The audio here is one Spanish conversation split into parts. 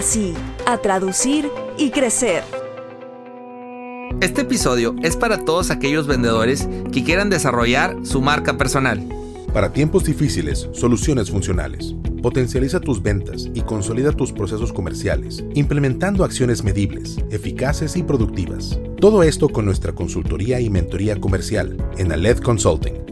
sí, a traducir y crecer. Este episodio es para todos aquellos vendedores que quieran desarrollar su marca personal. Para tiempos difíciles, soluciones funcionales. Potencializa tus ventas y consolida tus procesos comerciales, implementando acciones medibles, eficaces y productivas. Todo esto con nuestra consultoría y mentoría comercial en Aled Consulting.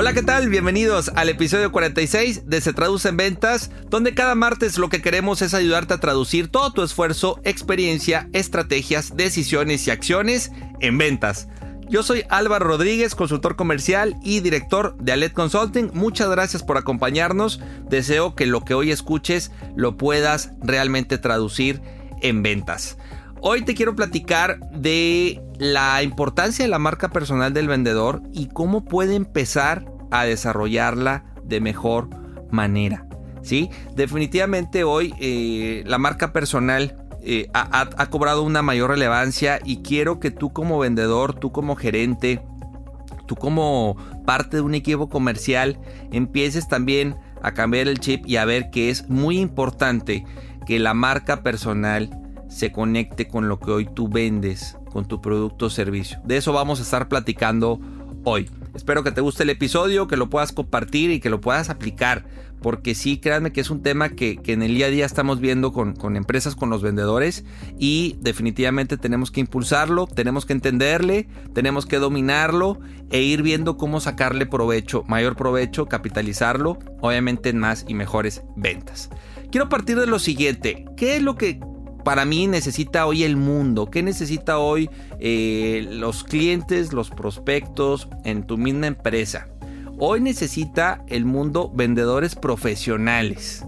Hola, ¿qué tal? Bienvenidos al episodio 46 de Se Traduce en Ventas, donde cada martes lo que queremos es ayudarte a traducir todo tu esfuerzo, experiencia, estrategias, decisiones y acciones en ventas. Yo soy Álvaro Rodríguez, consultor comercial y director de Alet Consulting. Muchas gracias por acompañarnos. Deseo que lo que hoy escuches lo puedas realmente traducir en ventas. Hoy te quiero platicar de la importancia de la marca personal del vendedor y cómo puede empezar a desarrollarla de mejor manera. ¿sí? Definitivamente hoy eh, la marca personal eh, ha, cobrado una mayor relevancia y quiero que tú como vendedor, tú como gerente, tú como parte de un equipo comercial, empieces también a cambiar el chip y a ver que es muy importante que la marca personal se conecte con lo que hoy tú vendes, con tu producto o servicio. De eso vamos a estar platicando hoy. Espero que te guste el episodio, que lo puedas compartir y que lo puedas aplicar porque sí, créanme que es un tema que, en el día a día estamos viendo con, con, empresas, con los vendedores y definitivamente tenemos que impulsarlo, tenemos que entenderle, tenemos que dominarlo e ir viendo cómo sacarle provecho, mayor provecho, capitalizarlo, obviamente en más y mejores ventas. Quiero partir de lo siguiente, ¿qué es lo que para mí necesita hoy el mundo? ¿Qué necesita hoy eh, los clientes, los prospectos en tu misma empresa? Hoy necesita el mundo vendedores profesionales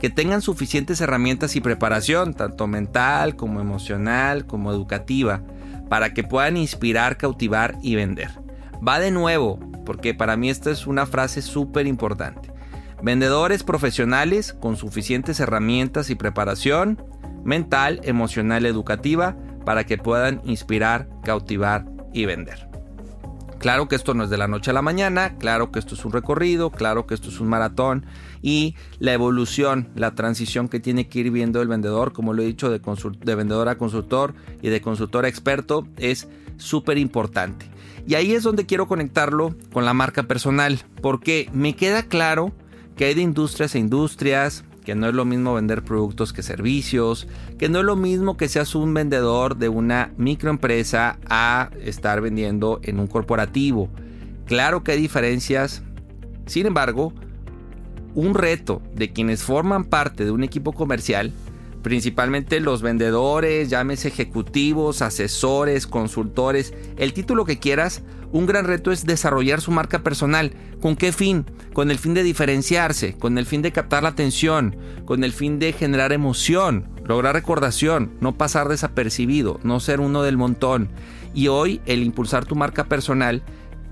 que tengan suficientes herramientas y preparación, tanto mental como emocional como educativa, para que puedan inspirar, cautivar y vender. Va de nuevo, porque para mí esta es una frase súper importante. Vendedores profesionales con suficientes herramientas y preparación mental, emocional, educativa, para que puedan inspirar, cautivar y vender. Claro que esto no es de la noche a la mañana, claro que esto es un recorrido, claro que esto es un maratón y la evolución, la transición que tiene que ir viendo el vendedor, como lo he dicho, de, de vendedor a consultor y de consultor a experto, es súper importante. Y ahí es donde quiero conectarlo con la marca personal, porque me queda claro que hay de industrias a industrias, que no es lo mismo vender productos que servicios, que no es lo mismo que seas un vendedor de una microempresa a estar vendiendo en un corporativo. Claro que hay diferencias, sin embargo, un reto de quienes forman parte de un equipo comercial, principalmente los vendedores, llámese ejecutivos, asesores, consultores, el título que quieras, un gran reto es desarrollar su marca personal. ¿Con qué fin? Con el fin de diferenciarse, con el fin de captar la atención, con el fin de generar emoción, lograr recordación, no pasar desapercibido, no ser uno del montón. Y hoy el impulsar tu marca personal,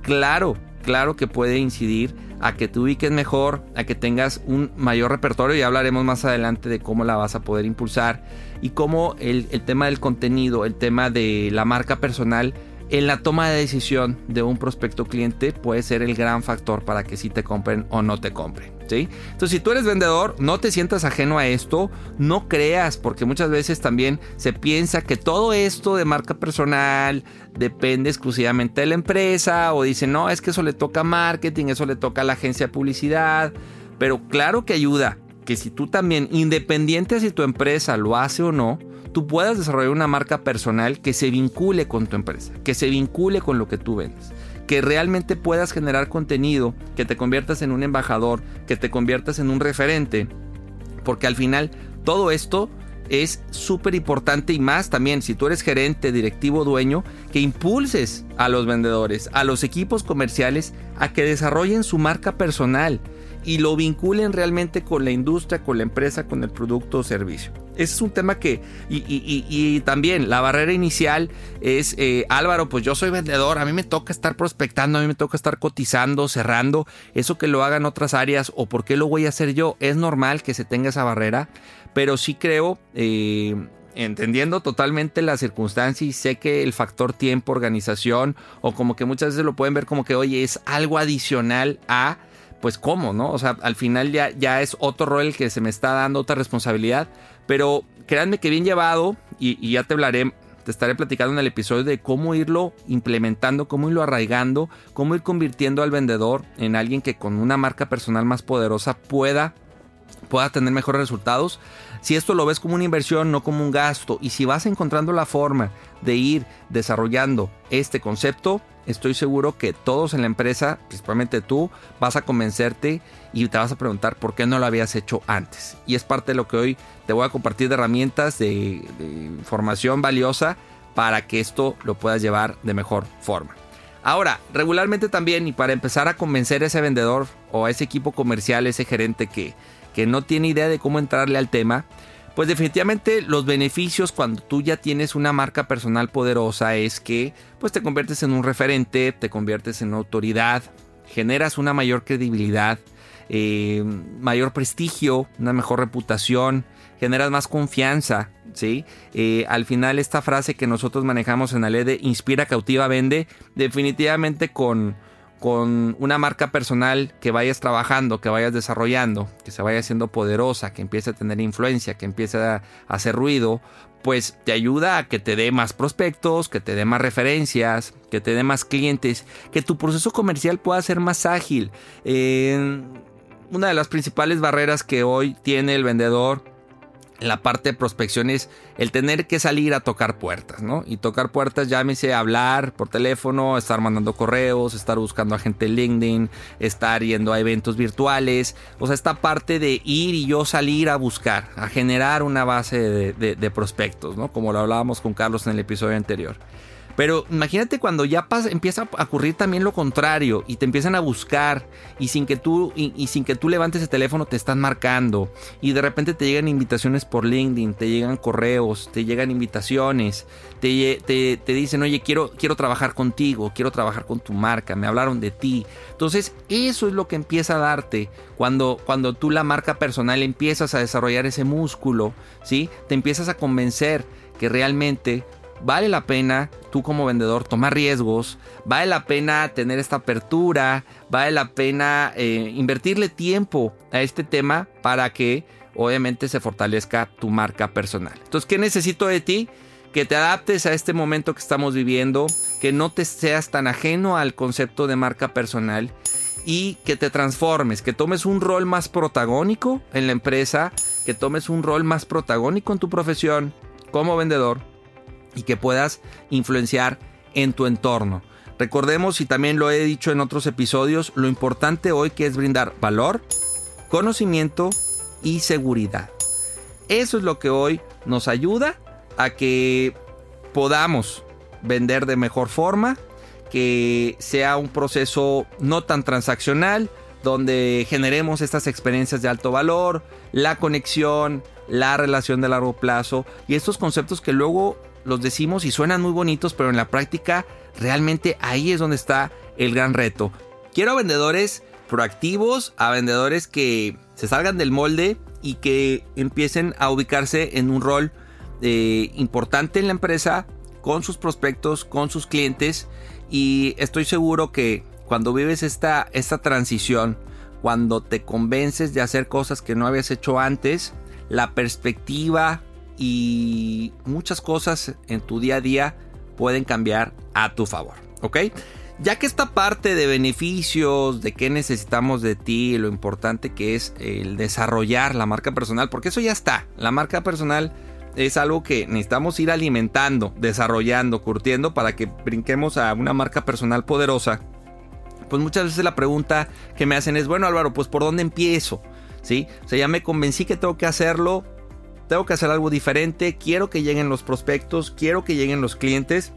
claro, claro que puede incidir a que te ubiques mejor, a que tengas un mayor repertorio y hablaremos más adelante de cómo la vas a poder impulsar y cómo el, el tema del contenido, el tema de la marca personal en la toma de decisión de un prospecto cliente puede ser el gran factor para que si te compren o no te compren. Entonces, si tú eres vendedor, no te sientas ajeno a esto, no creas, porque muchas veces también se piensa que todo esto de marca personal depende exclusivamente de la empresa, o dicen, no, es que eso le toca marketing, eso le toca a la agencia de publicidad, pero claro que ayuda, que si tú también, independiente si tu empresa lo hace o no, tú puedas desarrollar una marca personal que se vincule con tu empresa, que se vincule con lo que tú vendes que realmente puedas generar contenido, que te conviertas en un embajador, que te conviertas en un referente, porque al final todo esto es súper importante y más también si tú eres gerente, directivo, dueño, que impulses a los vendedores, a los equipos comerciales a que desarrollen su marca personal y lo vinculen realmente con la industria, con la empresa, con el producto o servicio. Ese es un tema que, y, también la barrera inicial es, eh, Álvaro, pues yo soy vendedor, a mí me toca estar prospectando, a mí me toca estar cotizando, cerrando, eso que lo hagan otras áreas o por qué lo voy a hacer yo, es normal que se tenga esa barrera, pero sí creo... Eh, entendiendo totalmente la circunstancia y sé que el factor tiempo, organización o como que muchas veces lo pueden ver como que, oye, es algo adicional a, pues cómo, ¿no? O sea, al final ya, ya es otro rol el que se me está dando, otra responsabilidad, pero créanme que bien llevado, y, ya te hablaré, te estaré platicando en el episodio de cómo irlo implementando, cómo irlo arraigando, cómo ir convirtiendo al vendedor en alguien que con una marca personal más poderosa pueda, pueda tener mejores resultados. Si esto lo ves como una inversión, no como un gasto, y si vas encontrando la forma de ir desarrollando este concepto, estoy seguro que todos en la empresa, principalmente tú, vas a convencerte y te vas a preguntar por qué no lo habías hecho antes. Y es parte de lo que hoy te voy a compartir de herramientas, de, información valiosa para que esto lo puedas llevar de mejor forma. Ahora, regularmente también, y para empezar a convencer a ese vendedor o a ese equipo comercial, ese gerente que, que no tiene idea de cómo entrarle al tema, pues definitivamente los beneficios cuando tú ya tienes una marca personal poderosa es que pues te conviertes en un referente, te conviertes en autoridad, generas una mayor credibilidad, eh, mayor prestigio, una mejor reputación, generas más confianza, ¿sí? Eh, al final esta frase que nosotros manejamos en la ley de inspira, cautiva, vende, definitivamente con con una marca personal que vayas trabajando, que vayas desarrollando, que se vaya haciendo poderosa, que empiece a tener influencia, que empiece a hacer ruido, pues te ayuda a que te dé más prospectos, que te dé más referencias, que te dé más clientes, que tu proceso comercial pueda ser más ágil. una de las principales barreras que hoy tiene el vendedor la parte de prospección es el tener que salir a tocar puertas, ¿no? Y tocar puertas, llámese hablar por teléfono, estar mandando correos, estar buscando a gente en LinkedIn, estar yendo a eventos virtuales. O sea, esta parte de ir y yo salir a buscar, a generar una base de, de prospectos, ¿no? Como lo hablábamos con Carlos en el episodio anterior. Pero imagínate cuando ya empieza a ocurrir también lo contrario y te empiezan a buscar y sin que tú y, sin que tú levantes el teléfono te están marcando y de repente te llegan invitaciones por LinkedIn, te llegan correos, te llegan invitaciones, te, te, dicen, oye, quiero, quiero trabajar contigo, quiero trabajar con tu marca, me hablaron de ti. Entonces, eso es lo que empieza a darte cuando, cuando tú la marca personal empiezas a desarrollar ese músculo, ¿sí? Te empiezas a convencer que realmente vale la pena tú como vendedor tomar riesgos, vale la pena tener esta apertura, vale la pena eh, invertirle tiempo a este tema para que obviamente se fortalezca tu marca personal. Entonces, ¿qué necesito de ti? Que te adaptes a este momento que estamos viviendo, que no te seas tan ajeno al concepto de marca personal y que te transformes, que tomes un rol más protagónico en la empresa, que tomes un rol más protagónico en tu profesión como vendedor y que puedas influenciar en tu entorno. Recordemos, y también lo he dicho en otros episodios, lo importante hoy que es brindar valor, conocimiento y seguridad. Eso es lo que hoy nos ayuda a que podamos vender de mejor forma, que sea un proceso no tan transaccional, donde generemos estas experiencias de alto valor, la conexión, la relación de largo plazo y estos conceptos que luego los decimos y suenan muy bonitos, pero en la práctica realmente ahí es donde está el gran reto. Quiero a vendedores proactivos, a vendedores que se salgan del molde y que empiecen a ubicarse en un rol eh, importante en la empresa con sus prospectos, con sus clientes y estoy seguro que cuando vives esta, esta transición cuando te convences de hacer cosas que no habías hecho antes, la perspectiva y muchas cosas en tu día a día pueden cambiar a tu favor, ¿ok? Ya que esta parte de beneficios, de qué necesitamos de ti, lo importante que es el desarrollar la marca personal, porque eso ya está, la marca personal es algo que necesitamos ir alimentando, desarrollando, curtiendo para que brinquemos a una marca personal poderosa. Pues muchas veces la pregunta que me hacen es, bueno Álvaro, pues ¿por dónde empiezo? ¿Sí? O sea, ya me convencí que tengo que hacerlo, tengo que hacer algo diferente, quiero que lleguen los prospectos, quiero que lleguen los clientes.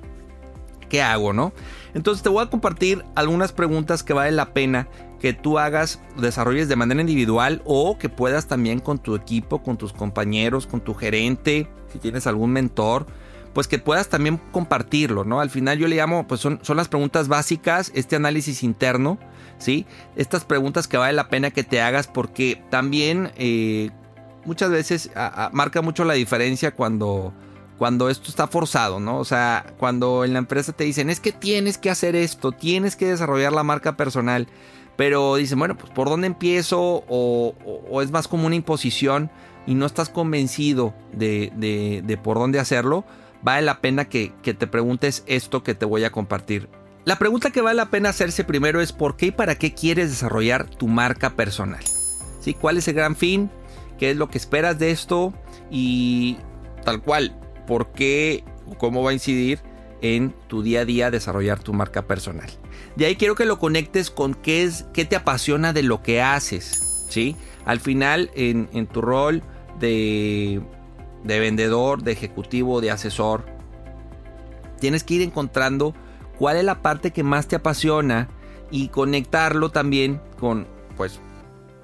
¿Qué hago, no? Entonces te voy a compartir algunas preguntas que vale la pena que tú hagas, desarrolles de manera individual o que puedas también con tu equipo, con tus compañeros, con tu gerente, si tienes algún mentor, pues que puedas también compartirlo, ¿no? Al final yo le llamo, pues son, son las preguntas básicas, este análisis interno, ¿sí? Estas preguntas que vale la pena que te hagas porque también eh, muchas veces marca mucho la diferencia cuando, cuando esto está forzado, ¿no? O sea, cuando en la empresa te dicen, es que tienes que hacer esto, tienes que desarrollar la marca personal, pero dicen, bueno, pues por dónde empiezo o, es más como una imposición y no estás convencido de, por dónde hacerlo, vale la pena que, que te preguntes esto que te voy a compartir. La pregunta que vale la pena hacerse primero es por qué y para qué quieres desarrollar tu marca personal. ¿Sí? ¿Cuál es el gran fin? Qué es lo que esperas de esto y tal cual, por qué o cómo va a incidir en tu día a día desarrollar tu marca personal. De ahí quiero que lo conectes con qué es qué te apasiona de lo que haces, ¿sí? Al final en, tu rol de, de vendedor, de ejecutivo, de asesor, tienes que ir encontrando cuál es la parte que más te apasiona y conectarlo también con pues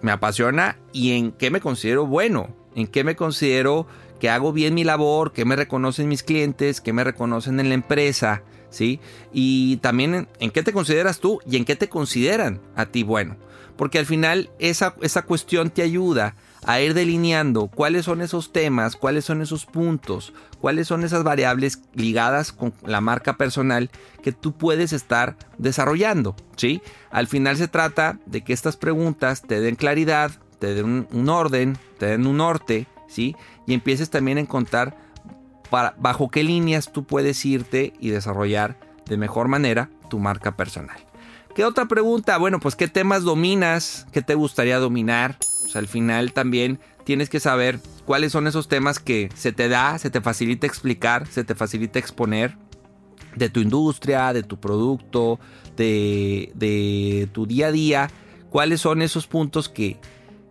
me apasiona y en qué me considero bueno, en qué me considero que hago bien mi labor, que me reconocen mis clientes, que me reconocen en la empresa, ¿sí? Y también en, qué te consideras tú y en qué te consideran a ti bueno. Porque al final esa, esa cuestión te ayuda a ir delineando cuáles son esos temas, cuáles son esos puntos, cuáles son esas variables ligadas con la marca personal que tú puedes estar desarrollando, ¿sí? Al final se trata de que estas preguntas te den claridad, te den un, orden, te den un norte, ¿sí? Y empieces también a encontrar para, bajo qué líneas tú puedes irte y desarrollar de mejor manera tu marca personal. ¿Qué otra pregunta? Bueno, pues qué temas dominas, qué te gustaría dominar, al final también tienes que saber cuáles son esos temas que se te da, se te facilita explicar, se te facilita exponer de tu industria, de tu producto, de, de tu día a día, cuáles son esos puntos que,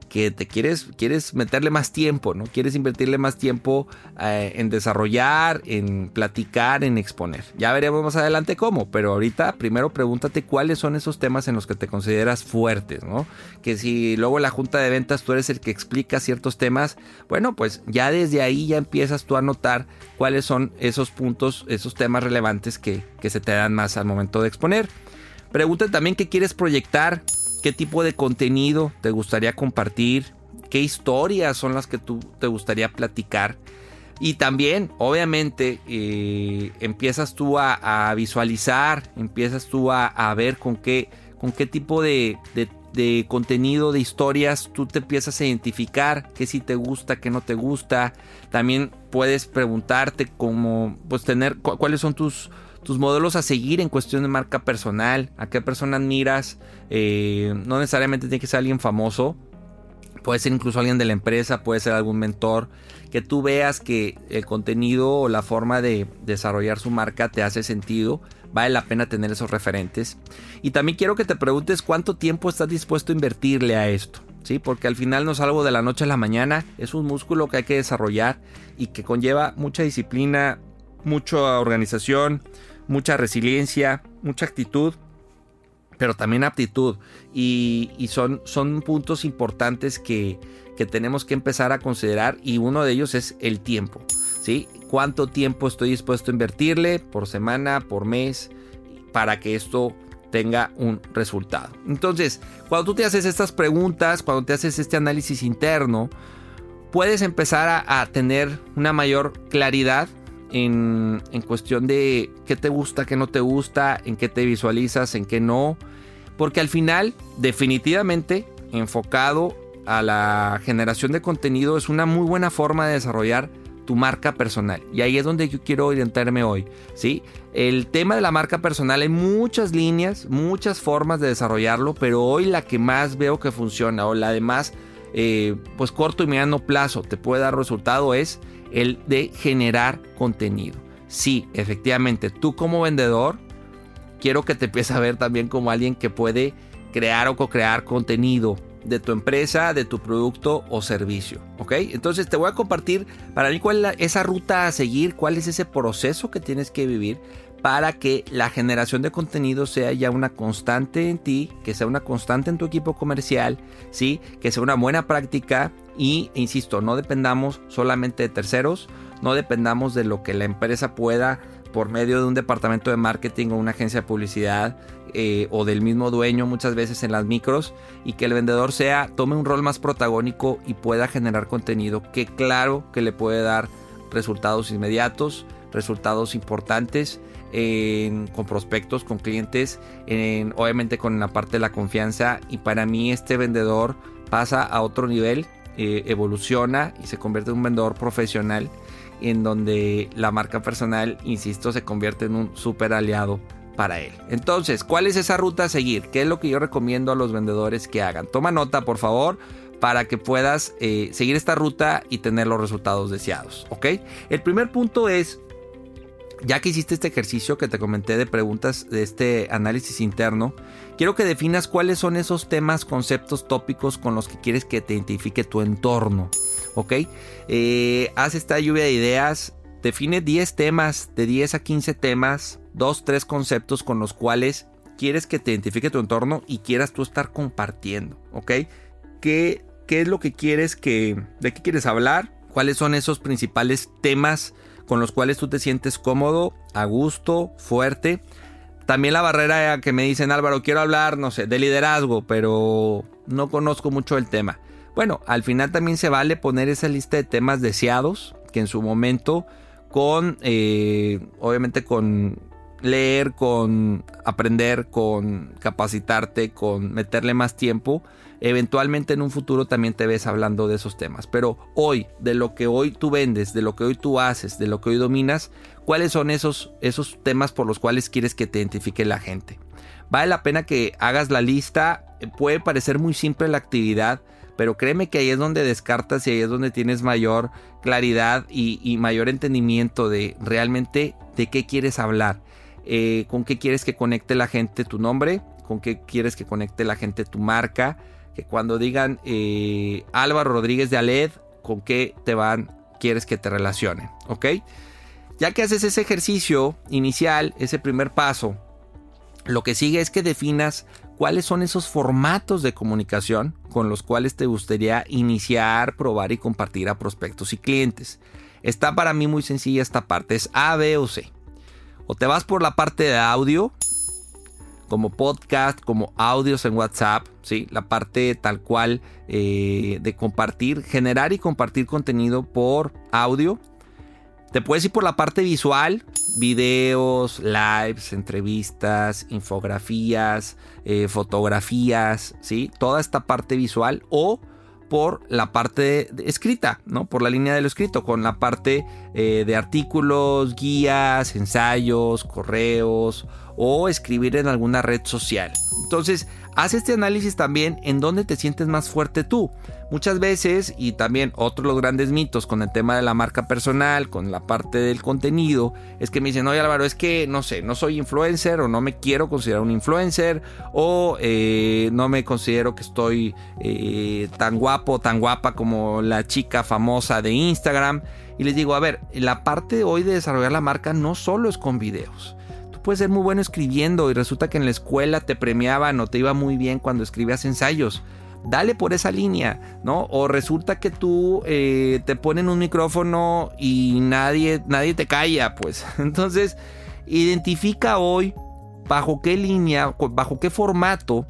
que te quieres, quieres meterle más tiempo, ¿no? Quieres invertirle más tiempo eh, en desarrollar, en platicar, en exponer. Ya veremos más adelante cómo, pero ahorita primero pregúntate cuáles son esos temas en los que te consideras fuertes, ¿no? Que si luego en la junta de ventas tú eres el que explica ciertos temas, bueno, pues ya desde ahí ya empiezas tú a notar cuáles son esos puntos, esos temas relevantes que, que se te dan más al momento de exponer. Pregúntate también qué quieres proyectar, qué tipo de contenido te gustaría compartir, qué historias son las que tú te gustaría platicar. Y también, obviamente, eh, empiezas tú a, visualizar, empiezas tú a, ver con qué, con qué tipo de, contenido, de historias tú te empiezas a identificar, qué sí te gusta, qué no te gusta. También puedes preguntarte cómo, pues tener, cuáles son tus, tus modelos a seguir en cuestión de marca personal, a qué persona admiras, eh, no necesariamente tiene que ser alguien famoso, puede ser incluso alguien de la empresa, puede ser algún mentor, que tú veas que el contenido o la forma de desarrollar su marca te hace sentido, vale la pena tener esos referentes. Y también quiero que te preguntes cuánto tiempo estás dispuesto a invertirle a esto. ¿Sí? Porque al final no es algo de la noche a la mañana, es un músculo que hay que desarrollar y que conlleva mucha disciplina, mucha organización, mucha resiliencia, mucha actitud, pero también aptitud. Y, son, son puntos importantes que, que, tenemos que empezar a considerar y uno de ellos es el tiempo. ¿sí? ¿Cuánto tiempo estoy dispuesto a invertirle por semana, por mes, para que esto tenga un resultado? Entonces, cuando tú te haces estas preguntas, cuando te haces este análisis interno, puedes empezar a, a tener una mayor claridad en, cuestión de qué te gusta, qué no te gusta, en qué te visualizas, en qué no. Porque al final, definitivamente, enfocado a la generación de contenido es una muy buena forma de desarrollar tu marca personal. Y ahí es donde yo quiero orientarme hoy, ¿sí? El tema de la marca personal hay muchas líneas, muchas formas de desarrollarlo, pero hoy la que más veo que funciona o la de más eh, pues corto y mediano plazo te puede dar resultado es el de generar contenido. Sí, efectivamente, tú como vendedor, quiero que te empieces a ver también como alguien que puede crear o co-crear contenido de tu empresa, de tu producto o servicio. ¿Ok? Entonces te voy a compartir para mí cuál es esa ruta a seguir, cuál es ese proceso que tienes que vivir para que la generación de contenido sea ya una constante en ti, que sea una constante en tu equipo comercial, ¿sí? que sea una buena práctica y, insisto, no dependamos solamente de terceros, no dependamos de lo que la empresa pueda por medio de un departamento de marketing o una agencia de publicidad eh, o del mismo dueño muchas veces en las micros y que el vendedor sea tome un rol más protagónico y pueda generar contenido que claro que le puede dar resultados inmediatos, resultados importantes con prospectos, con clientes, obviamente con la parte de la confianza y para mí este vendedor pasa a otro nivel, eh, evoluciona y se convierte en un vendedor profesional en donde la marca personal, insisto, se convierte en un super aliado para él. Entonces, ¿cuál es esa ruta a seguir? ¿Qué es lo que yo recomiendo a los vendedores que hagan? Toma nota, por favor, para que puedas eh, seguir esta ruta y tener los resultados deseados, ¿ok? El primer punto es ya que hiciste este ejercicio que te comenté de preguntas de este análisis interno, quiero que definas cuáles son esos temas, conceptos, tópicos con los que quieres que te identifique tu entorno. ¿Ok? Eh, haz esta lluvia de ideas, define 10 temas, de 10 a 15 temas, 2, 3 conceptos con los cuales quieres que te identifique tu entorno y quieras tú estar compartiendo. ¿Ok? ¿Qué, qué es lo que quieres que... ¿De qué quieres hablar? ¿Cuáles son esos principales temas? Con los cuales tú te sientes cómodo, a gusto, fuerte. También la barrera que me dicen, Álvaro, quiero hablar, no sé, de liderazgo, pero no conozco mucho el tema. Bueno, al final también se vale poner esa lista de temas deseados, que en su momento, con, eh, obviamente con leer, con aprender, con capacitarte, con meterle más tiempo, eventualmente en un futuro también te ves hablando de esos temas. Pero hoy, de lo que hoy tú vendes, de lo que hoy tú haces, de lo que hoy dominas, ¿cuáles son esos, esos temas por los cuales quieres que te identifique la gente? Vale la pena que hagas la lista, puede parecer muy simple la actividad, pero créeme que ahí es donde descartas y ahí es donde tienes mayor claridad y, mayor entendimiento de realmente de qué quieres hablar, eh, con qué quieres que conecte la gente tu nombre, con qué quieres que conecte la gente tu marca, que cuando digan eh, Álvaro Rodríguez de Aled, con qué te van, quieres que te relacionen, ¿ok? Ya que haces ese ejercicio inicial, ese primer paso, lo que sigue es que definas cuáles son esos formatos de comunicación con los cuales te gustaría iniciar, probar y compartir a prospectos y clientes. Está para mí muy sencilla esta parte, es A, B o C. O te vas por la parte de audio, como podcast, como audios en WhatsApp, ¿sí? la parte tal cual eh, de compartir, generar y compartir contenido por audio. Te puedes ir por la parte visual, videos, lives, entrevistas, infografías, eh, fotografías, ¿sí? toda esta parte visual o por la parte escrita, ¿no? Por la línea de lo escrito, con la parte eh, de artículos, guías, ensayos, correos o escribir en alguna red social. Entonces, haz este análisis también en dónde te sientes más fuerte tú. Muchas veces, y también otro de los grandes mitos con el tema de la marca personal, con la parte del contenido, es que me dicen, oye Álvaro, es que no sé, no soy influencer o no me quiero considerar un influencer o eh, no me considero que estoy eh, tan guapo, tan guapa como la chica famosa de Instagram. Y les digo, a ver, la parte hoy de desarrollar la marca no solo es con videos puedes ser muy bueno escribiendo y resulta que en la escuela te premiaban o te iba muy bien cuando escribías ensayos. Dale por esa línea, ¿no? O resulta que tú eh, te ponen un micrófono y nadie, nadie te calla, pues. Entonces, identifica hoy bajo qué línea, bajo qué formato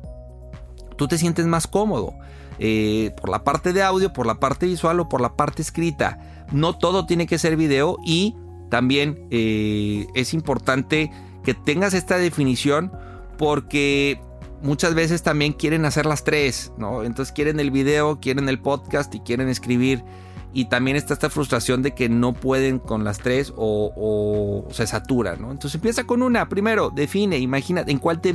tú te sientes más cómodo. Eh, por la parte de audio, por la parte visual o por la parte escrita. No todo tiene que ser video y también eh, es importante que tengas esta definición porque muchas veces también quieren hacer las tres, ¿no? Entonces quieren el video, quieren el podcast y quieren escribir. Y también está esta frustración de que no pueden con las tres o, se saturan, ¿no? Entonces empieza con una. Primero, define, imagina, ¿en cuál, te,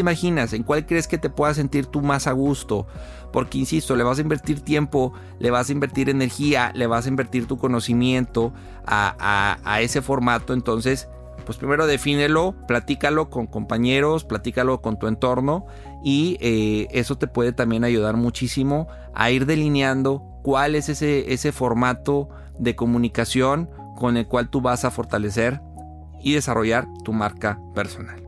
imaginas, en cuál crees que te puedas sentir tú más a gusto. Porque, insisto, le vas a invertir tiempo, le vas a invertir energía, le vas a invertir tu conocimiento a ese formato. Entonces, pues primero defínelo, platícalo con compañeros, platícalo con tu entorno y eh, eso te puede también ayudar muchísimo a ir delineando cuál es ese, ese formato de comunicación con el cual tú vas a fortalecer y desarrollar tu marca personal.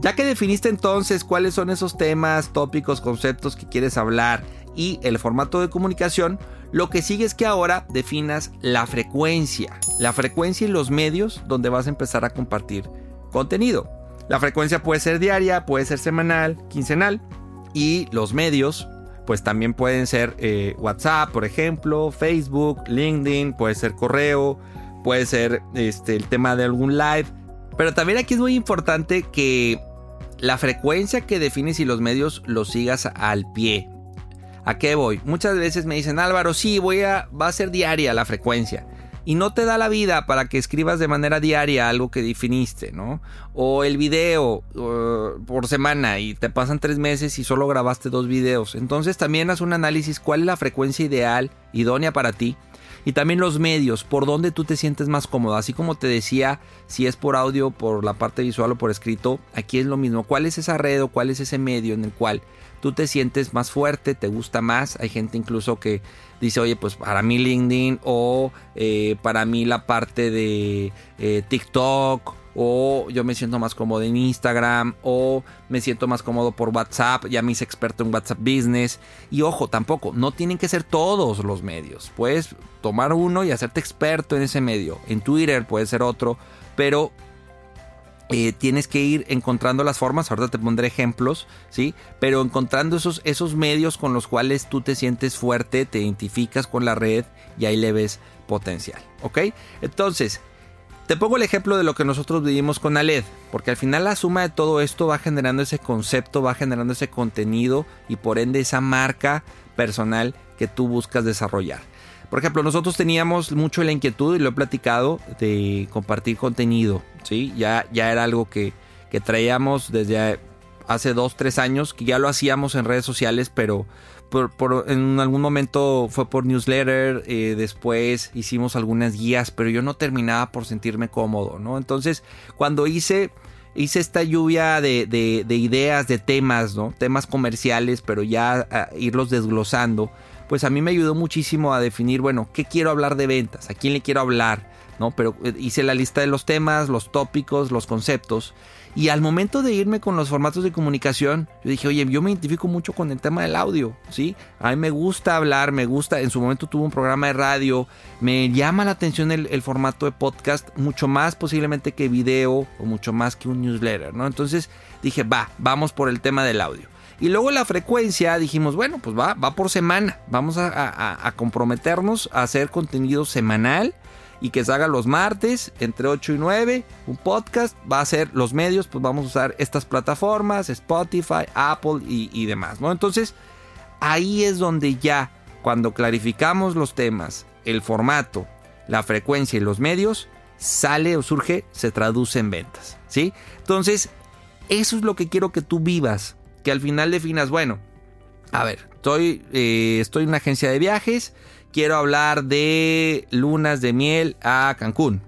Ya que definiste entonces cuáles son esos temas, tópicos, conceptos que quieres hablar y el formato de comunicación, lo que sigue es que ahora definas la frecuencia. La frecuencia y los medios donde vas a empezar a compartir contenido. La frecuencia puede ser diaria, puede ser semanal, quincenal. Y los medios, pues también pueden ser eh, WhatsApp, por ejemplo, Facebook, LinkedIn, puede ser correo, puede ser este, el tema de algún live. Pero también aquí es muy importante que la frecuencia que defines y los medios los sigas al pie. ¿A qué voy? Muchas veces me dicen, Álvaro, sí, voy a, va a ser diaria la frecuencia. Y no te da la vida para que escribas de manera diaria algo que definiste, ¿no? O el video por semana y te pasan tres meses y solo grabaste dos videos. Entonces también haz un análisis cuál es la frecuencia ideal, idónea para ti y también los medios, por donde tú te sientes más cómodo. Así como te decía, si es por audio, por la parte visual o por escrito, aquí es lo mismo. ¿Cuál es esa red o cuál es ese medio en el cual tú te sientes más fuerte, te gusta más? Hay gente incluso que dice, oye, pues para mí LinkedIn o eh, para mí la parte de eh, TikTok o yo me siento más cómodo en Instagram o me siento más cómodo por WhatsApp, ya me hice experto en WhatsApp Business y ojo, tampoco, no tienen que ser todos los medios, puedes tomar uno y hacerte experto en ese medio, en Twitter puede ser otro, pero eh, tienes que ir encontrando las formas, ahorita te pondré ejemplos, ¿sí? Pero encontrando esos, esos medios con los cuales tú te sientes fuerte, te identificas con la red y ahí le ves potencial, ¿ok? Entonces, te pongo el ejemplo de lo que nosotros vivimos con Aled, porque al final la suma de todo esto va generando ese concepto, va generando ese contenido y por ende esa marca personal que tú buscas desarrollar. Por ejemplo, nosotros teníamos mucho la inquietud, y lo he platicado, de compartir contenido. ¿sí? Ya, ya era algo que, que traíamos desde hace dos, tres años, que ya lo hacíamos en redes sociales, pero por, en algún momento fue por newsletter, eh, después hicimos algunas guías, pero yo no terminaba por sentirme cómodo, ¿no? Entonces, cuando hice, hice esta lluvia de, de, ideas, de temas, ¿no? Temas comerciales, pero ya irlos desglosando, pues a mí me ayudó muchísimo a definir, bueno, ¿qué quiero hablar de ventas? ¿A quién le quiero hablar? ¿No? Pero eh, hice la lista de los temas, los tópicos, los conceptos y al momento de irme con los formatos de comunicación, yo dije, oye, yo me identifico mucho con el tema del audio, ¿sí? A mí me gusta hablar, me gusta, en su momento tuve un programa de radio, me llama la atención el, formato de podcast mucho más posiblemente que video o mucho más que un newsletter, ¿no? Entonces dije, va, vamos por el tema del audio. Y luego la frecuencia, dijimos, bueno, pues va, va por semana. Vamos a, comprometernos a hacer contenido semanal y que se haga los martes entre 8 y 9. Un podcast va a ser los medios, pues vamos a usar estas plataformas, Spotify, Apple y, demás, ¿no? Entonces, ahí es donde ya, cuando clarificamos los temas, el formato, la frecuencia y los medios, sale o surge, se traduce en ventas, ¿sí? Entonces, eso es lo que quiero que tú vivas, que al final definas, bueno, a ver, estoy, eh, estoy en una agencia de viajes, quiero hablar de lunas de miel a Cancún.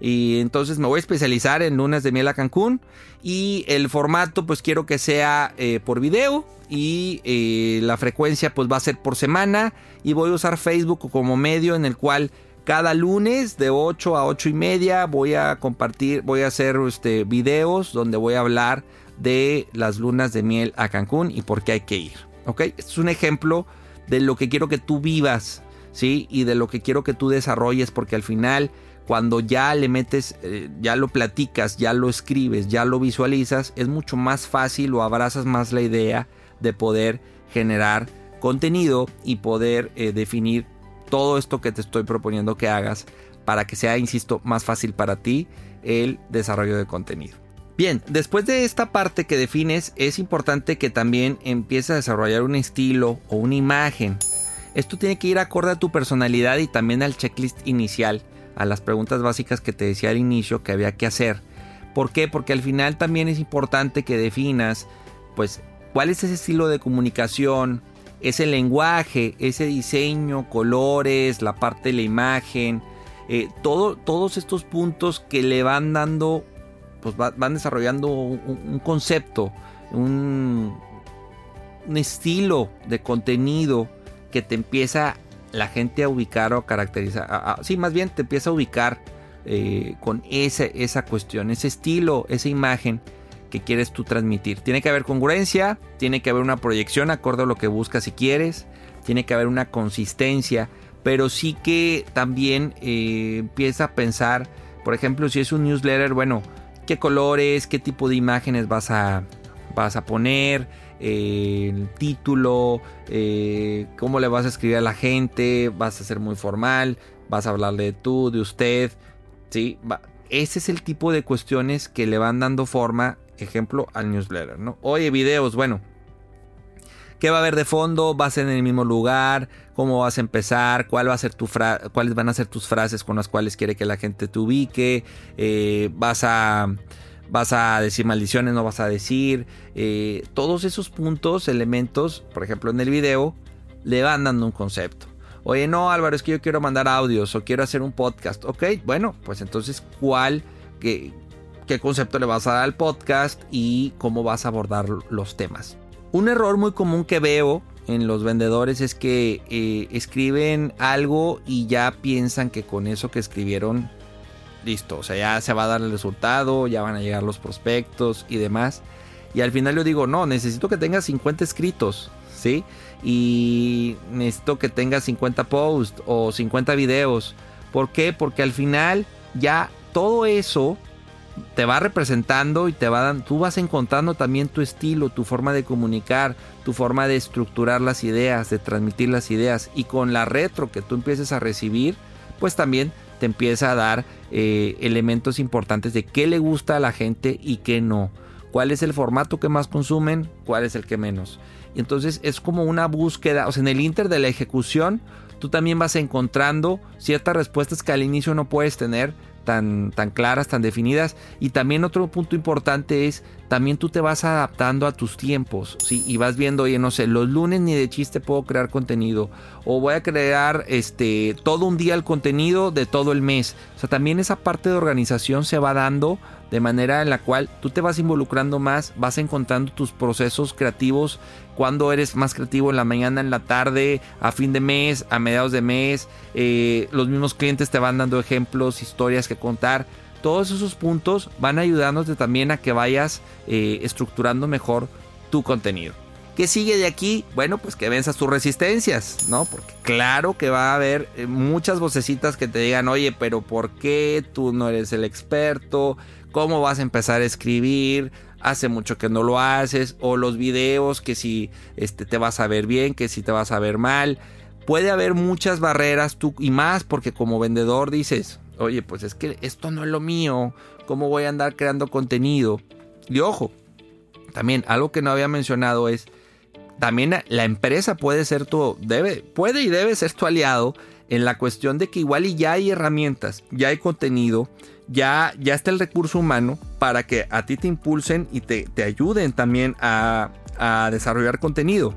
Y entonces me voy a especializar en lunas de miel a Cancún. Y el formato pues quiero que sea eh, por video. Y eh, la frecuencia pues va a ser por semana. Y voy a usar Facebook como medio en el cual cada lunes de 8 a 8 y media voy a compartir, voy a hacer este, videos donde voy a hablar de las lunas de miel a Cancún y por qué hay que ir. ¿Ok? Es un ejemplo de lo que quiero que tú vivas ¿sí? Y de lo que quiero que tú desarrolles, porque al final, cuando ya le metes, eh, ya lo platicas, ya lo escribes, ya lo visualizas, es mucho más fácil o abrazas más la idea de poder generar contenido y poder eh, definir todo esto que te estoy proponiendo que hagas para que sea, insisto, más fácil para ti el desarrollo de contenido. Bien, después de esta parte que defines, es importante que también empieces a desarrollar un estilo o una imagen. Esto tiene que ir acorde a tu personalidad y también al checklist inicial, a las preguntas básicas que te decía al inicio que había que hacer. ¿Por qué? Porque al final también es importante que definas, pues, cuál es ese estilo de comunicación, ese lenguaje, ese diseño, colores, la parte de la imagen, eh, todo, todos estos puntos que le van dando pues van desarrollando un, concepto, un, estilo de contenido que te empieza la gente a ubicar o caracterizar. sí, más bien te empieza a ubicar eh, con esa, esa cuestión, ese estilo, esa imagen que quieres tú transmitir. Tiene que haber congruencia, tiene que haber una proyección acorde a lo que buscas si quieres, tiene que haber una consistencia, pero sí que también eh, empieza a pensar, por ejemplo, si es un newsletter, bueno, qué colores, qué tipo de imágenes vas a, vas a poner, eh, el título, eh, cómo le vas a escribir a la gente, vas a ser muy formal, vas a hablarle de tú, de usted, ¿sí? Ese es el tipo de cuestiones que le van dando forma, ejemplo, al newsletter, ¿no? Oye, videos, bueno, ¿Qué va a haber de fondo? ¿Va a ser en el mismo lugar? ¿Cómo vas a empezar? ¿Cuál va a ser tu ¿Cuáles van a ser tus frases con las cuales quiere que la gente te ubique? Eh, ¿Vas a vas a decir maldiciones, no vas a decir. Eh, todos esos puntos, elementos, por ejemplo en el video, le van dando un concepto. Oye, no Álvaro, es que yo quiero mandar audios o quiero hacer un podcast. Ok, bueno, pues entonces, ¿cuál, qué concepto le vas a dar al podcast y cómo vas a abordar los temas? Un error muy común que veo en los vendedores es que eh, escriben algo y ya piensan que con eso que escribieron, listo, o sea, ya se va a dar el resultado, ya van a llegar los prospectos y demás. Y al final yo digo, no, necesito que tengas 50 escritos, ¿sí? Y necesito que tengas 50 posts o 50 videos. ¿Por qué? Porque al final ya todo eso te va representando y te va dando, tú vas encontrando también tu estilo, tu forma de comunicar, tu forma de estructurar las ideas, de transmitir las ideas. Y con la retro que tú empieces a recibir, pues también te empieza a dar eh, elementos importantes de qué le gusta a la gente y qué no, cuál es el formato que más consumen, cuál es el que menos. Y entonces es como una búsqueda, o sea, en el inter de la ejecución, tú también vas encontrando ciertas respuestas que al inicio no puedes tener, tan, tan claras, tan definidas. Y también otro punto importante es, también tú te vas adaptando a tus tiempos, ¿sí? Y vas viendo, oye, no sé, los lunes ni de chiste puedo crear contenido. O voy a crear este, todo un día el contenido de todo el mes. O sea, también esa parte de organización se va dando de manera en la cual tú te vas involucrando más, vas encontrando tus procesos creativos, cuando eres más creativo en la mañana, en la tarde, a fin de mes, a mediados de mes, eh, los mismos clientes te van dando ejemplos, historias que contar. Todos esos puntos van ayudándote también a que vayas eh, estructurando mejor tu contenido. ¿Qué sigue de aquí? Bueno, pues que venzas tus resistencias, ¿no? Porque claro que va a haber eh, muchas vocecitas que te digan, oye, pero ¿por qué tú no eres el experto? cómo vas a empezar a escribir, hace mucho que no lo haces, o los videos que si este, te vas a ver bien, que si te vas a ver mal. Puede haber muchas barreras tú y más porque como vendedor dices, oye, pues es que esto no es lo mío, ¿cómo voy a andar creando contenido? Y ojo, también algo que no había mencionado es, también la empresa puede ser tu, debe, puede y debe ser tu aliado en la cuestión de que igual y ya hay herramientas, ya hay contenido, ya, ya está el recurso humano para que a ti te impulsen y te, ayuden también a, desarrollar contenido.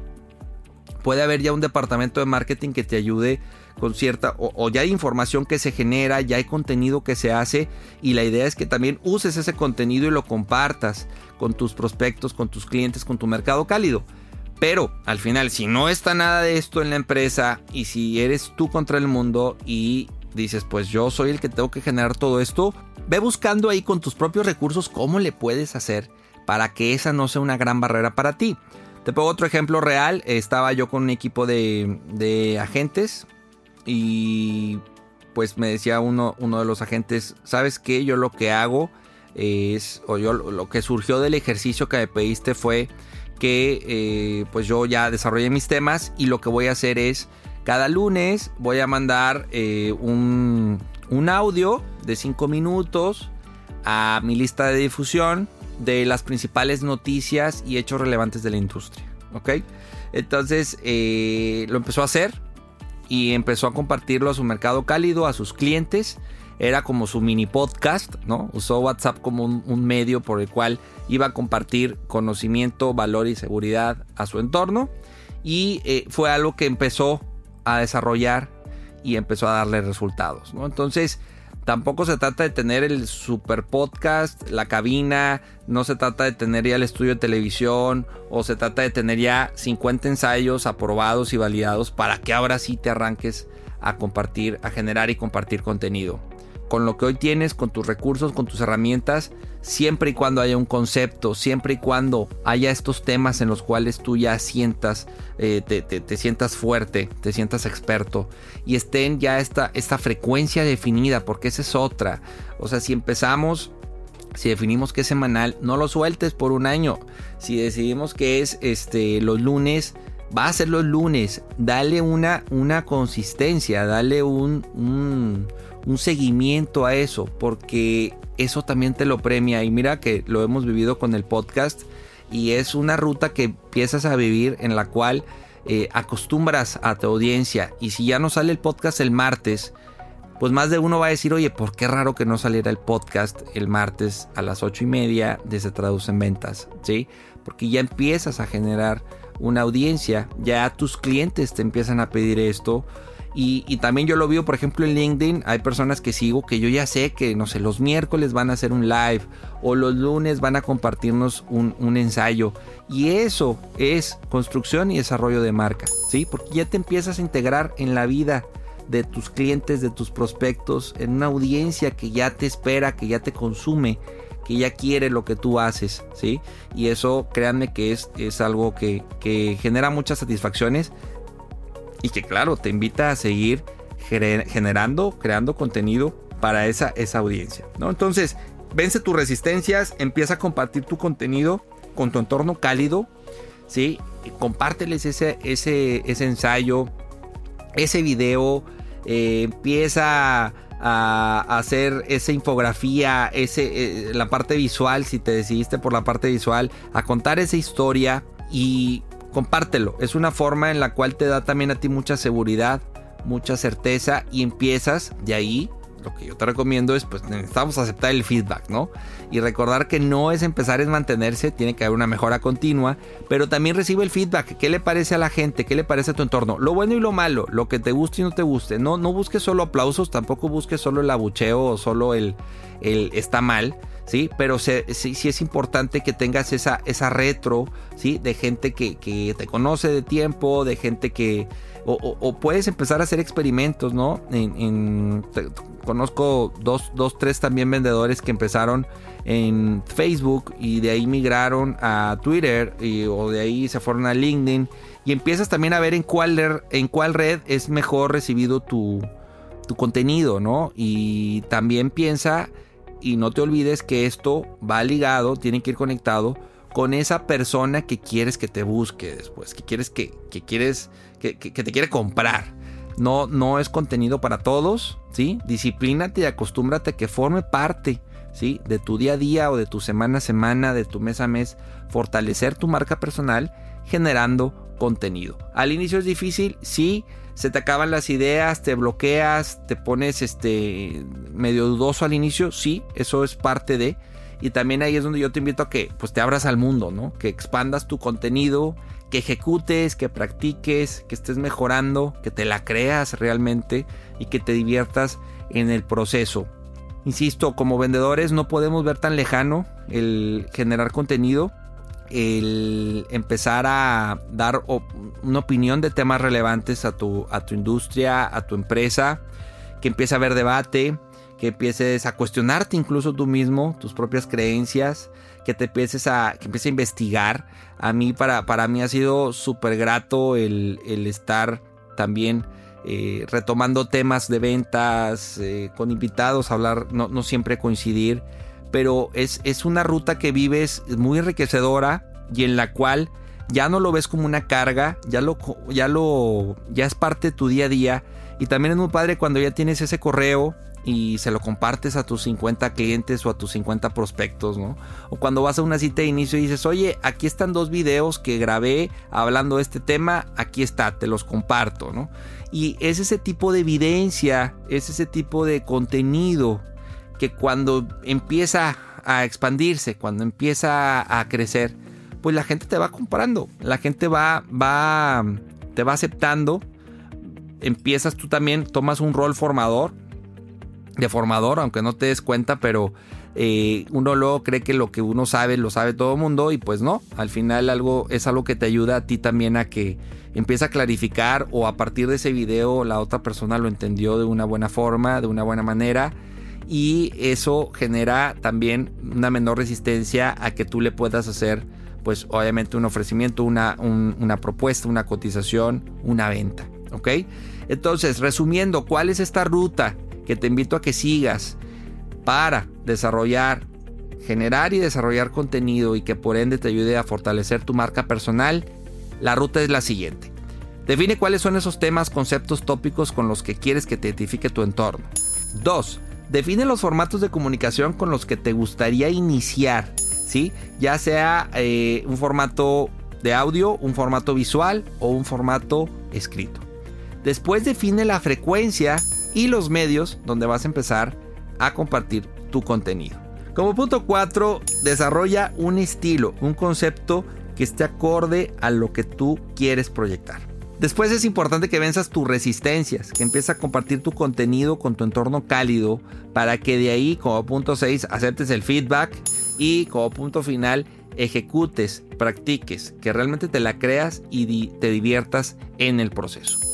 Puede haber ya un departamento de marketing que te ayude con cierta, o, o, ya hay información que se genera, ya hay contenido que se hace y la idea es que también uses ese contenido y lo compartas con tus prospectos, con tus clientes, con tu mercado cálido. Pero al final, si no está nada de esto en la empresa y si eres tú contra el mundo y dices, pues yo soy el que tengo que generar todo esto, ve buscando ahí con tus propios recursos cómo le puedes hacer para que esa no sea una gran barrera para ti. Te pongo otro ejemplo real. Estaba yo con un equipo de, agentes y pues me decía uno, uno de los agentes, ¿sabes qué? Yo lo que hago es, o yo lo que surgió del ejercicio que me pediste fue que eh, pues yo ya desarrollé mis temas y lo que voy a hacer es cada lunes voy a mandar eh, un, audio de 5 minutos a mi lista de difusión de las principales noticias y hechos relevantes de la industria. ¿Ok? Entonces eh, lo empezó a hacer y empezó a compartirlo a su mercado cálido, a sus clientes. Era como su mini podcast, ¿no? Usó WhatsApp como un, medio por el cual iba a compartir conocimiento, valor y seguridad a su entorno. Y eh, fue algo que empezó a desarrollar y empezó a darle resultados, ¿no? Entonces, Tampoco se trata de tener el super podcast, la cabina, no se trata de tener ya el estudio de televisión o se trata de tener ya 50 ensayos aprobados y validados para que ahora sí te arranques a compartir, a generar y compartir contenido con lo que hoy tienes, con tus recursos, con tus herramientas, siempre y cuando haya un concepto, siempre y cuando haya estos temas en los cuales tú ya sientas, eh, te, sientas fuerte, te sientas experto y estén ya esta, esta frecuencia definida, porque esa es otra. O sea, si empezamos si definimos que es semanal, no lo sueltes por un año. Si decidimos que es este los lunes, va a ser los lunes. Dale una, una consistencia, dale un, un seguimiento a eso, porque eso también te lo premia. Y mira que lo hemos vivido con el podcast y es una ruta que empiezas a vivir en la cual eh, acostumbras a tu audiencia. Y si ya no sale el podcast el martes, pues más de uno va a decir, oye, ¿por qué raro que no saliera el podcast el martes a las ocho y media de Se Ventas? ¿Sí? Porque ya empiezas a generar una audiencia, ya tus clientes te empiezan a pedir esto y, también yo lo veo, por ejemplo, en LinkedIn. Hay personas que sigo que yo ya sé que, no sé, los miércoles van a hacer un live o los lunes van a compartirnos un, ensayo. Y eso es construcción y desarrollo de marca, ¿sí? Porque ya te empiezas a integrar en la vida de tus clientes, de tus prospectos, en una audiencia que ya te espera, que ya te consume, que ya quiere lo que tú haces, ¿sí? Y eso, créanme que es, es algo que, que genera muchas satisfacciones y que claro, te invita a seguir generando, creando contenido para esa, esa audiencia. ¿no? Entonces, vence tus resistencias, empieza a compartir tu contenido con tu entorno cálido, ¿sí? compárteles ese, ese, ese ensayo, ese video, eh, empieza a, hacer esa infografía, ese, eh, la parte visual, si te decidiste por la parte visual, a contar esa historia y compártelo. Es una forma en la cual te da también a ti mucha seguridad, mucha certeza y empiezas de ahí. Lo que yo te recomiendo es, pues necesitamos aceptar el feedback, ¿no? Y recordar que no es empezar, es mantenerse, tiene que haber una mejora continua, pero también recibe el feedback. ¿Qué le parece a la gente? ¿Qué le parece a tu entorno? Lo bueno y lo malo, lo que te guste y no te guste. No, no busques solo aplausos, tampoco busques solo el abucheo o solo el, el está mal ¿sí? Pero sí, es importante que tengas esa, esa retro, ¿sí? De gente que, te conoce de tiempo, de gente que... O, puedes empezar a hacer experimentos, ¿no? En, conozco dos, dos, tres también vendedores que empezaron en Facebook y de ahí migraron a Twitter y, o de ahí se fueron a LinkedIn y empiezas también a ver en cuál, en cuál red es mejor recibido tu, tu contenido, ¿no? Y también piensa y no te olvides que esto va ligado, tiene que ir conectado con esa persona que quieres que te busque después, que quieres que, quieres que, te quiere comprar. No, no es contenido para todos, ¿sí? Disciplínate y acostúmbrate a que forme parte, ¿sí? De tu día a día o de tu semana a semana, de tu mes a mes, fortalecer tu marca personal generando contenido. Al inicio es difícil, sí, se te acaban las ideas, te bloqueas, te pones este medio dudoso al inicio, sí, eso es parte de y también ahí es donde yo te invito a que pues te abras al mundo, ¿no? Que expandas tu contenido, que ejecutes, que practiques, que estés mejorando, que te la creas realmente y que te diviertas en el proceso. Insisto, como vendedores no podemos ver tan lejano el generar contenido el empezar a dar una opinión de temas relevantes a tu, a tu industria, a tu empresa, que empiece a haber debate, que empieces a cuestionarte incluso tú mismo, tus propias creencias, que te empieces a, que empieces a investigar. A mí, para, para mí ha sido súper grato el, estar también eh, retomando temas de ventas, eh, con invitados, hablar, no, no siempre coincidir pero es, es una ruta que vives muy enriquecedora y en la cual ya no lo ves como una carga, ya lo, ya lo, ya es parte de tu día a día. Y también es muy padre cuando ya tienes ese correo y se lo compartes a tus 50 clientes o a tus 50 prospectos, ¿no? O cuando vas a una cita de inicio y dices, oye, aquí están dos videos que grabé hablando de este tema, aquí está, te los comparto, ¿no? Y es ese tipo de evidencia, es ese tipo de contenido que cuando empieza a expandirse, cuando empieza a crecer, pues la gente te va comprando, la gente va, va, te va aceptando, empiezas tú también, tomas un rol formador, de formador, aunque no te des cuenta, pero eh, uno luego cree que lo que uno sabe lo sabe todo el mundo y pues no, al final algo es algo que te ayuda a ti también a que empiece a clarificar o a partir de ese video la otra persona lo entendió de una buena forma, de una buena manera y eso genera también una menor resistencia a que tú le puedas hacer pues obviamente un ofrecimiento, una, una propuesta, una cotización, una venta, ¿ok? Entonces, resumiendo, ¿cuál es esta ruta que te invito a que sigas para desarrollar, generar y desarrollar contenido y que por ende te ayude a fortalecer tu marca personal? La ruta es la siguiente. Define cuáles son esos temas, conceptos, tópicos con los que quieres que te identifique tu entorno. 2. Define los formatos de comunicación con los que te gustaría iniciar, ¿sí? Ya sea eh, un formato de audio, un formato visual o un formato escrito. Después define la frecuencia y los medios donde vas a empezar a compartir tu contenido. Como punto 4, desarrolla un estilo, un concepto que esté acorde a lo que tú quieres proyectar. Después es importante que venzas tus resistencias, que empieces a compartir tu contenido con tu entorno cálido para que de ahí como punto 6 aceptes el feedback y como punto final ejecutes, practiques, que realmente te la creas y te diviertas en el proceso.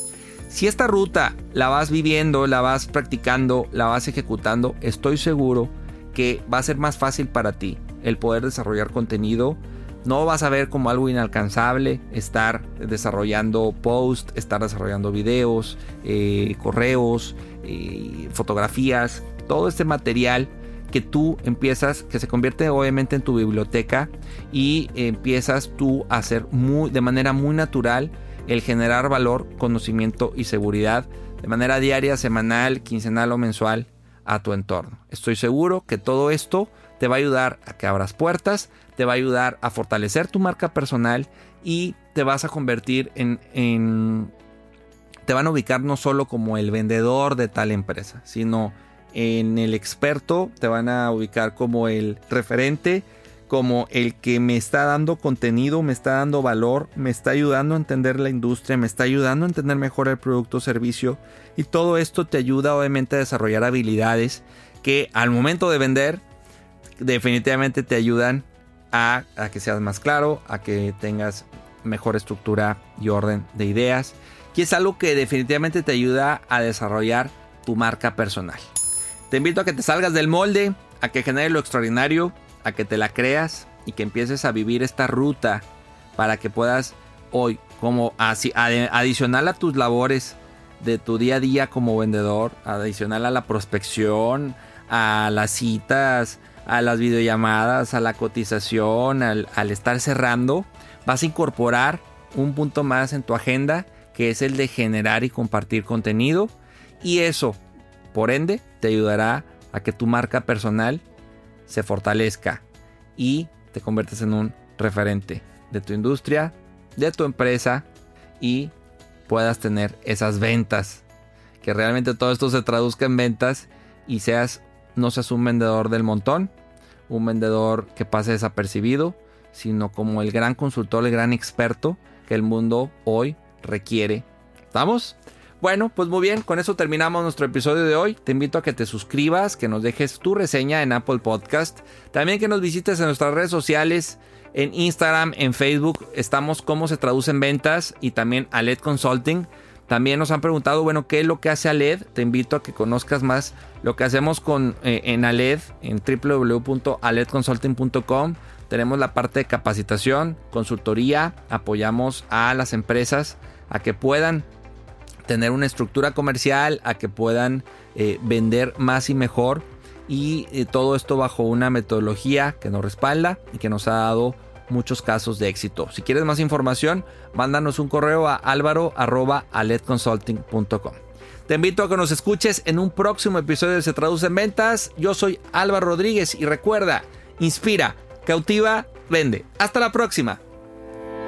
Si esta ruta la vas viviendo, la vas practicando, la vas ejecutando, estoy seguro que va a ser más fácil para ti el poder desarrollar contenido. No vas a ver como algo inalcanzable estar desarrollando posts, estar desarrollando videos, eh, correos, eh, fotografías, todo este material que tú empiezas, que se convierte obviamente en tu biblioteca y empiezas tú a hacer muy, de manera muy natural el generar valor, conocimiento y seguridad de manera diaria, semanal, quincenal o mensual a tu entorno. Estoy seguro que todo esto te va a ayudar a que abras puertas, te va a ayudar a fortalecer tu marca personal y te vas a convertir en, te van a ubicar no solo como el vendedor de tal empresa, sino en el experto, te van a ubicar como el referente, como el que me está dando contenido, me está dando valor, me está ayudando a entender la industria, me está ayudando a entender mejor el producto o servicio y todo esto te ayuda obviamente a desarrollar habilidades que al momento de vender definitivamente te ayudan a, que seas más claro, a que tengas mejor estructura y orden de ideas. Y es algo que definitivamente te ayuda a desarrollar tu marca personal. Te invito a que te salgas del molde, a que generes lo extraordinario, a que te la creas y que empieces a vivir esta ruta para que puedas hoy, como adicional a tus labores de tu día a día como vendedor, adicional a la prospección, a las citas, a las videollamadas, a la cotización, al, estar cerrando, vas a incorporar un punto más en tu agenda que es el de generar y compartir contenido. Y eso, por ende, te ayudará a que tu marca personal se fortalezca y te conviertes en un referente de tu industria, de tu empresa y puedas tener esas ventas. Que realmente todo esto se traduzca en ventas y seas no seas un vendedor del montón, un vendedor que pase desapercibido, sino como el gran consultor, el gran experto que el mundo hoy requiere. ¿Estamos? Bueno, pues muy bien, con eso terminamos nuestro episodio de hoy. Te invito a que te suscribas, que nos dejes tu reseña en Apple Podcast. También que nos visites en nuestras redes sociales, en Instagram, en Facebook. Estamos como se traduce en ventas y también a LED Consulting. También nos han preguntado, bueno, ¿qué es lo que hace ALED? Te invito a que conozcas más lo que hacemos con, eh, en ALED, en www.aledconsulting.com. Tenemos la parte de capacitación, consultoría, apoyamos a las empresas a que puedan tener una estructura comercial, a que puedan eh, vender más y mejor. Y eh, todo esto bajo una metodología que nos respalda y que nos ha dado muchos casos de éxito. Si quieres más información, mándanos un correo a álvaro.aledconsulting.com. Te invito a que nos escuches en un próximo episodio de Se Traduce en Ventas. Yo soy Álvaro Rodríguez y recuerda, inspira, cautiva, vende. Hasta la próxima.